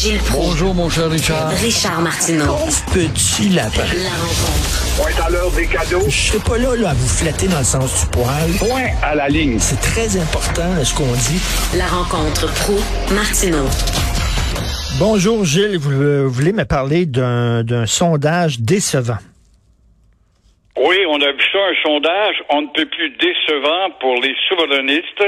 Gilles Proulx. Bonjour, mon cher Richard. Richard Martineau. Pauvre petit lapin. La rencontre. Point à l'heure des cadeaux. Je serai pas là, là, à vous flatter dans le sens du poil. Point à la ligne. C'est très important, ce qu'on dit. La rencontre pro martineau Bonjour Gilles, vous, euh, vous voulez me parler d'un d'un sondage décevant? Oui, on a vu ça, un sondage, on ne peut plus décevant pour les souverainistes,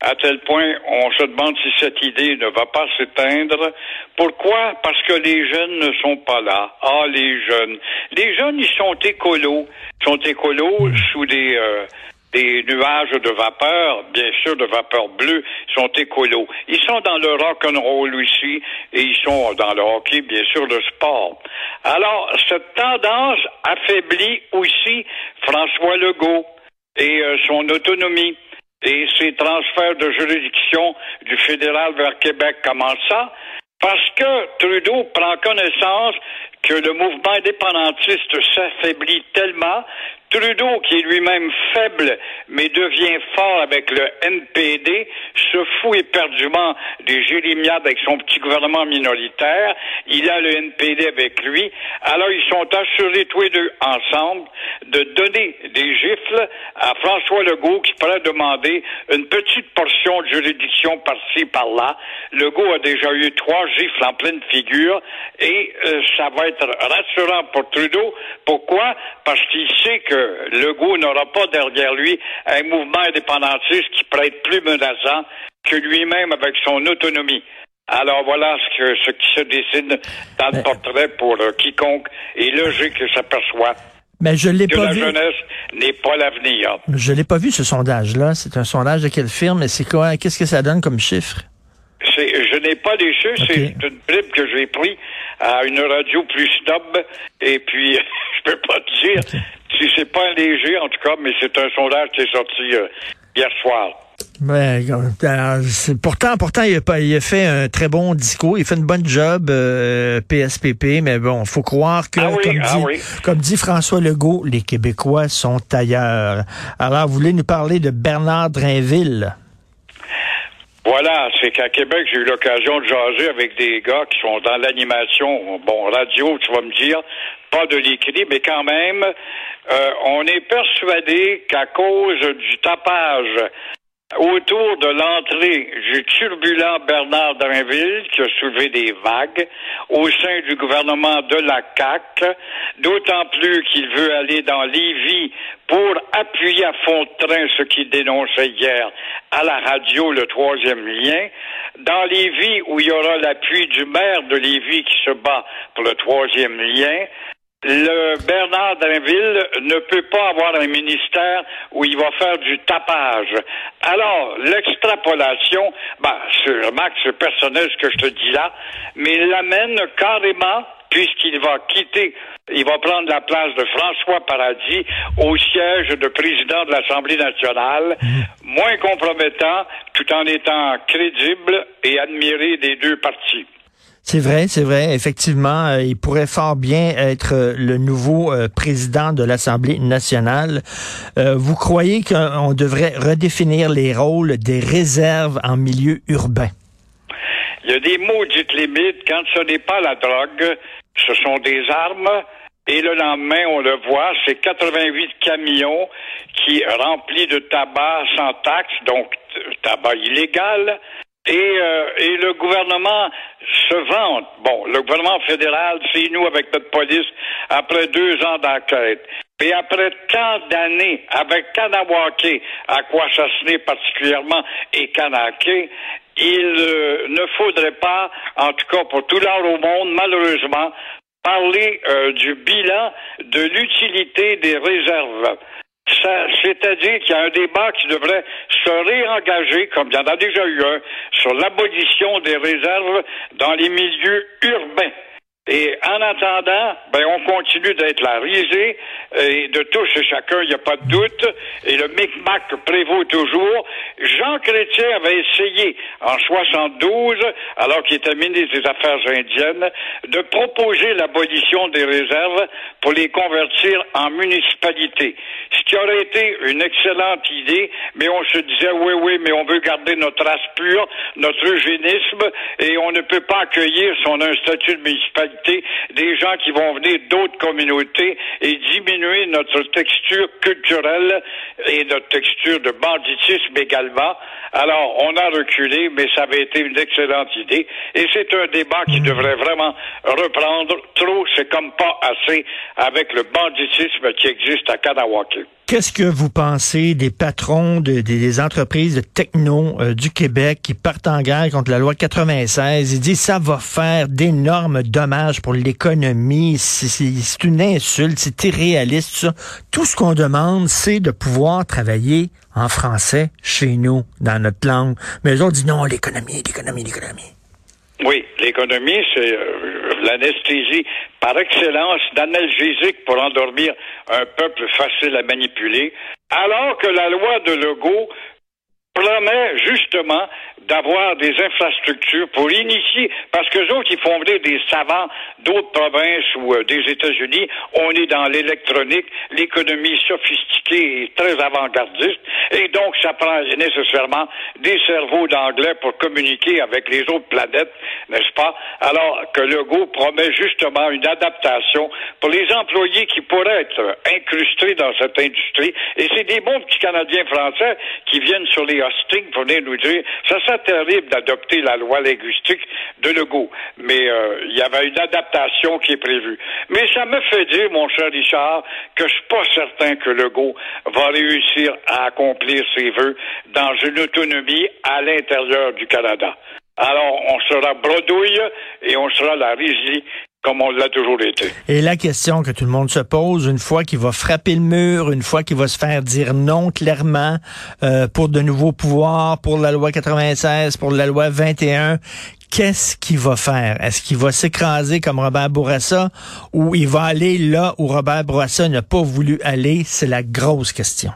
à tel point on se demande si cette idée ne va pas s'éteindre. Pourquoi? Parce que les jeunes ne sont pas là. Ah, les jeunes. Les jeunes, ils sont écolos. Ils sont écolos sous des... euh, des nuages de vapeur, bien sûr de vapeur bleue, sont écolos. Ils sont dans le rock and roll aussi et ils sont dans le hockey, bien sûr, le sport. Alors, cette tendance affaiblit aussi François Legault et euh, son autonomie et ses transferts de juridiction du fédéral vers Québec. Comment ça? Parce que Trudeau prend connaissance que le mouvement indépendantiste s'affaiblit tellement, Trudeau, qui est lui-même faible, mais devient fort avec le NPD, se fout éperdument des jérémiades avec son petit gouvernement minoritaire. Il a le NPD avec lui. Alors, ils sont assurés tous les deux ensemble de donner des gifles à François Legault qui pourrait demander une petite portion de juridiction par-ci, par-là. Legault a déjà eu trois gifles en pleine figure et euh, ça va être rassurant pour Trudeau. Pourquoi? Parce qu'il sait que Legault n'aura pas derrière lui un mouvement indépendantiste qui pourrait être plus menaçant que lui-même avec son autonomie. Alors voilà ce, que, ce qui se dessine dans le portrait pour euh, quiconque est logique et s'aperçoit Mais je l'ai que pas la vu. jeunesse n'est pas l'avenir. Je l'ai pas vu ce sondage-là. C'est un sondage de quelle firme et c'est quoi Qu'est-ce que ça donne comme chiffre? Je n'ai pas les chiffres, c'est une bribe que j'ai pris à une radio plus snob, et puis je peux pas te dire si c'est pas un léger en tout cas, mais c'est un sondage qui est sorti euh, hier soir. Ouais, euh, c'est- pourtant, pourtant, il a, pas, il a fait un très bon discours. Il fait une bonne job, euh, PSPP, mais bon, faut croire que, Ah oui, comme, ah dit, oui. comme dit François Legault, les Québécois sont ailleurs. Alors, vous voulez nous parler de Bernard Drainville? Voilà, c'est qu'à Québec, j'ai eu l'occasion de jaser avec des gars qui sont dans l'animation, bon, radio, tu vas me dire, pas de l'écrit, mais quand même, euh, on est persuadé qu'à cause du tapage autour de l'entrée du turbulent Bernard Drinville, qui a soulevé des vagues au sein du gouvernement de la CAQ, d'autant plus qu'il veut aller dans Lévis pour appuyer à fond de train ce qu'il dénonçait hier à la radio, le troisième lien. Dans Lévis, où il y aura l'appui du maire de Lévis qui se bat pour le troisième lien, le Bernard Drinville ne peut pas avoir un ministère où il va faire du tapage. Alors, l'extrapolation, ben, c'est, remarque, c'est personnel ce que je te dis là, mais il l'amène carrément, puisqu'il va quitter, il va prendre la place de François Paradis au siège de président de l'Assemblée nationale, moins compromettant, tout en étant crédible et admiré des deux partis. C'est vrai, c'est vrai. Effectivement, euh, il pourrait fort bien être euh, le nouveau euh, président de l'Assemblée nationale. Vous croyez qu'on devrait redéfinir les rôles des réserves en milieu urbain? Il y a des maudites limites. Quand ce n'est pas la drogue, ce sont des armes. Et le lendemain, on le voit, c'est 88 camions qui remplis de tabac sans taxe, donc tabac illégal, Et, euh, et le gouvernement se vante. Bon, le gouvernement fédéral, c'est nous avec notre police, après deux ans d'enquête. Et après tant d'années avec Kanawake, à s'assener particulièrement, et Kanake, il euh, ne faudrait pas, en tout cas pour tout l'art au monde, malheureusement, parler euh, du bilan de l'utilité des réserves. C'est-à-dire qu'il y a un débat qui devrait se réengager, comme il y en a déjà eu un, sur l'abolition des réserves dans les milieux urbains. Et en attendant, ben, on continue d'être la risée et de tous et chacun, il n'y a pas de doute. Et le micmac prévaut toujours. Jean Chrétien avait essayé en 72, alors qu'il était ministre des Affaires indiennes, de proposer l'abolition des réserves pour les convertir en municipalités. Ce qui aurait été une excellente idée, mais on se disait, oui, oui, mais on veut garder notre race pure, notre eugénisme, et on ne peut pas accueillir, si on a un statut de municipalité, des gens qui vont venir d'autres communautés et diminuer notre texture culturelle et notre texture de banditisme également. Alors, on a reculé, mais ça avait été une excellente idée. Et c'est un débat qui devrait vraiment reprendre. Trop, c'est comme pas assez avec le banditisme qui existe à Kanawake. Qu'est-ce que vous pensez des patrons de, des entreprises de techno euh, du Québec qui partent en guerre contre la loi 96? Ils disent ça va faire d'énormes dommages pour l'économie. C'est une insulte, c'est irréaliste. Ça. Tout ce qu'on demande, c'est de pouvoir travailler en français chez nous, dans notre langue. Mais les autres disent non, l'économie, l'économie, l'économie. Oui, l'économie, c'est euh, l'anesthésie par excellence d'analgésique pour endormir un peuple facile à manipuler, alors que la loi de Legault promet justement d'avoir des infrastructures pour initier, parce que autres, ils font venir des savants d'autres provinces ou euh, des États-Unis. On est dans l'électronique, l'économie sophistiquée et très avant-gardiste, et donc ça prend nécessairement des cerveaux d'anglais pour communiquer avec les autres planètes, n'est-ce pas? Alors que Legault promet justement une adaptation pour les employés qui pourraient être incrustés dans cette industrie. Et c'est des bons petits Canadiens français qui viennent sur les hostings pour nous dire, ça, ça terrible d'adopter la loi linguistique de Legault, mais euh, il y avait une adaptation qui est prévue. Mais ça me fait dire, mon cher Richard, que je suis pas certain que Legault va réussir à accomplir ses vœux dans une autonomie à l'intérieur du Canada. Alors, on sera bredouille et on sera la risie comme on l'a toujours été. Et la question que tout le monde se pose, une fois qu'il va frapper le mur, une fois qu'il va se faire dire non clairement euh, pour de nouveaux pouvoirs, pour la loi 96, pour la loi 21, qu'est-ce qu'il va faire? Est-ce qu'il va s'écraser comme Robert Bourassa ou il va aller là où Robert Bourassa n'a pas voulu aller? C'est la grosse question.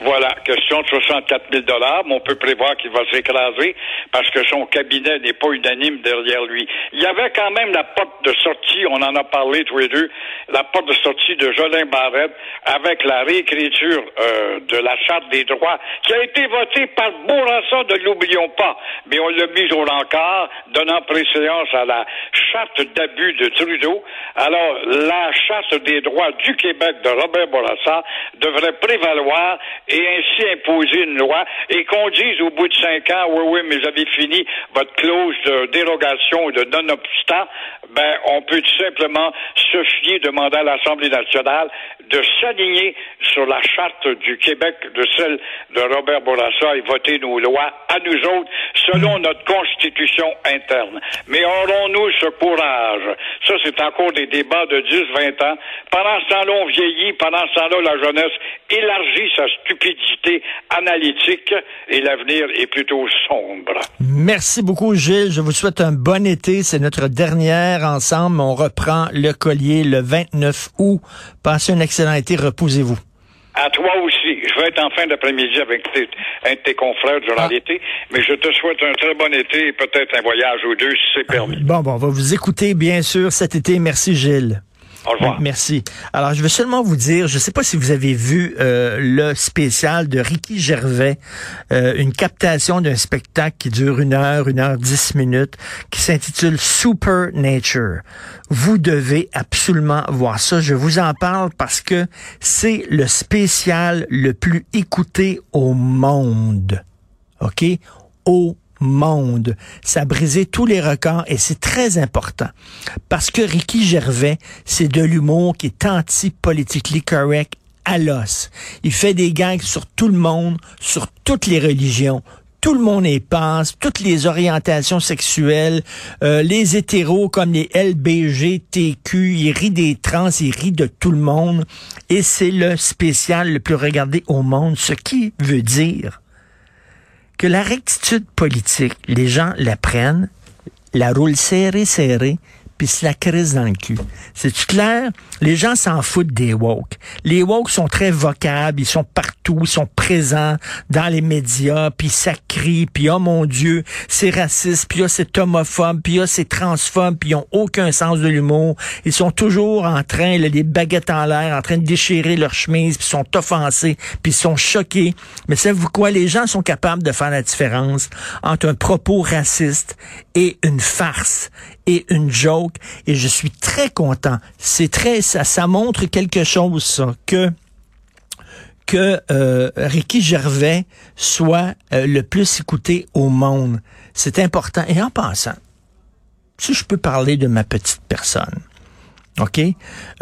Voilà, question de 64 000 dollars, mais on peut prévoir qu'il va s'écraser parce que son cabinet n'est pas unanime derrière lui. Il y avait quand même la porte de sortie, on en a parlé tous les deux, la porte de sortie de Jolin Barrette avec la réécriture euh, de la Charte des droits qui a été votée par Bourassa, ne l'oublions pas, mais on l'a mise au rencard, donnant préséance à la Charte d'abus de Trudeau. Alors, la Charte des droits du Québec de Robert Bourassa devrait prévaloir et ainsi imposer une loi et qu'on dise au bout de cinq ans, oui, oui, mais vous avez fini votre clause de dérogation ou de non-obstant, ben, on peut tout simplement se fier, demander à l'Assemblée nationale de s'aligner sur la charte du Québec, de celle de Robert Bourassa et voter nos lois à nous autres selon notre constitution interne. Mais aurons-nous ce courage? Ça, c'est encore des débats de 10-20 ans. Pendant ce temps-là, on vieillit. Pendant ce temps-là, la jeunesse élargit sa stupidité analytique et l'avenir est plutôt sombre. Merci beaucoup, Gilles. Je vous souhaite un bon été. C'est notre dernière ensemble. On reprend le collier le 29 août. Passez un excellent été. Reposez-vous. À toi aussi. Je vais être en fin d'après-midi avec tes, un de tes confrères durant Ah. l'été, mais je te souhaite un très bon été et peut-être un voyage ou deux si c'est permis. Bon, bon, on va vous écouter, bien sûr, cet été. Merci, Gilles. Merci. Alors, je veux seulement vous dire, je ne sais pas si vous avez vu euh, le spécial de Ricky Gervais, euh, une captation d'un spectacle qui dure une heure, une heure dix minutes, qui s'intitule Super Nature. Vous devez absolument voir ça. Je vous en parle parce que c'est le spécial le plus écouté au monde. OK? Au monde. Ça a brisé tous les records et c'est très important. Parce que Ricky Gervais, c'est de l'humour qui est anti-politically correct à l'os. Il fait des gags sur tout le monde, sur toutes les religions. Tout le monde y passe, toutes les orientations sexuelles, euh, les hétéros comme les LBGTQ, il rit des trans, il rit de tout le monde. Et c'est le spécial le plus regardé au monde, ce qui veut dire que la rectitude politique, les gens la prennent, la roulent serrée, serrée, puis se la crise dans le cul. C'est clair? Les gens s'en foutent des woke. Les woke sont très vocables, ils sont partout, ils sont présents dans les médias, puis ça crie, puis oh mon Dieu, c'est raciste, puis oh c'est homophobe, puis oh c'est transphobe, puis ils ont aucun sens de l'humour. Ils sont toujours en train, là, les baguettes en l'air, en train de déchirer leur chemise, puis sont offensés, puis sont choqués. Mais savez-vous quoi? Les gens sont capables de faire la différence entre un propos raciste et une farce et une joke. Et je suis très content. C'est très, ça, ça montre quelque chose, ça, que que euh, Ricky Gervais soit euh, le plus écouté au monde. C'est important. Et en passant, si je peux parler de ma petite personne, OK?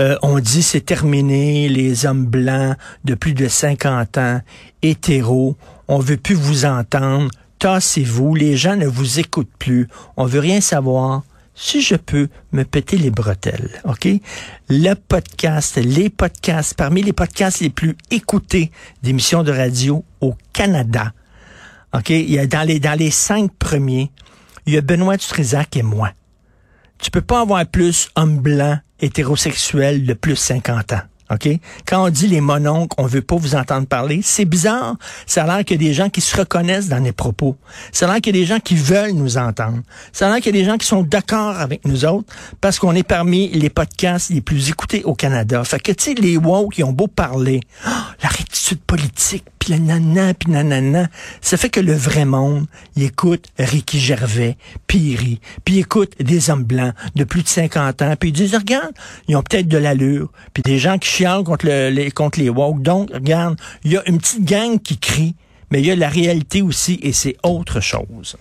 Euh, on dit c'est terminé, les hommes blancs de plus de 50 ans, hétéros, on veut plus vous entendre, tassez-vous, les gens ne vous écoutent plus, on veut rien savoir si je peux me péter les bretelles, OK? Le podcast, les podcasts, parmi les podcasts les plus écoutés d'émissions de radio au Canada, OK? Il y a dans les, dans les cinq premiers, il y a Benoît Dutrisac et moi. Tu peux pas avoir plus homme blanc hétérosexuel de plus 50 ans. OK? Quand on dit les mononcles, on veut pas vous entendre parler, c'est bizarre. Ça a l'air qu'il y a des gens qui se reconnaissent dans les propos. Ça a l'air qu'il y a des gens qui veulent nous entendre. Ça a l'air qu'il y a des gens qui sont d'accord avec nous autres parce qu'on est parmi les podcasts les plus écoutés au Canada. Fait que, tu sais, les woke qui ont beau parler, oh, la rectitude politique, puis la nana, puis ça fait que le vrai monde, il écoute Ricky Gervais, puis il rit, puis écoute des hommes blancs de plus de 50 ans, puis ils disent, regarde, ils ont peut-être de l'allure, puis des gens qui chialent contre, le, les, contre les woke. Donc, regarde, il y a une petite gang qui crie, mais il y a la réalité aussi, et c'est autre chose.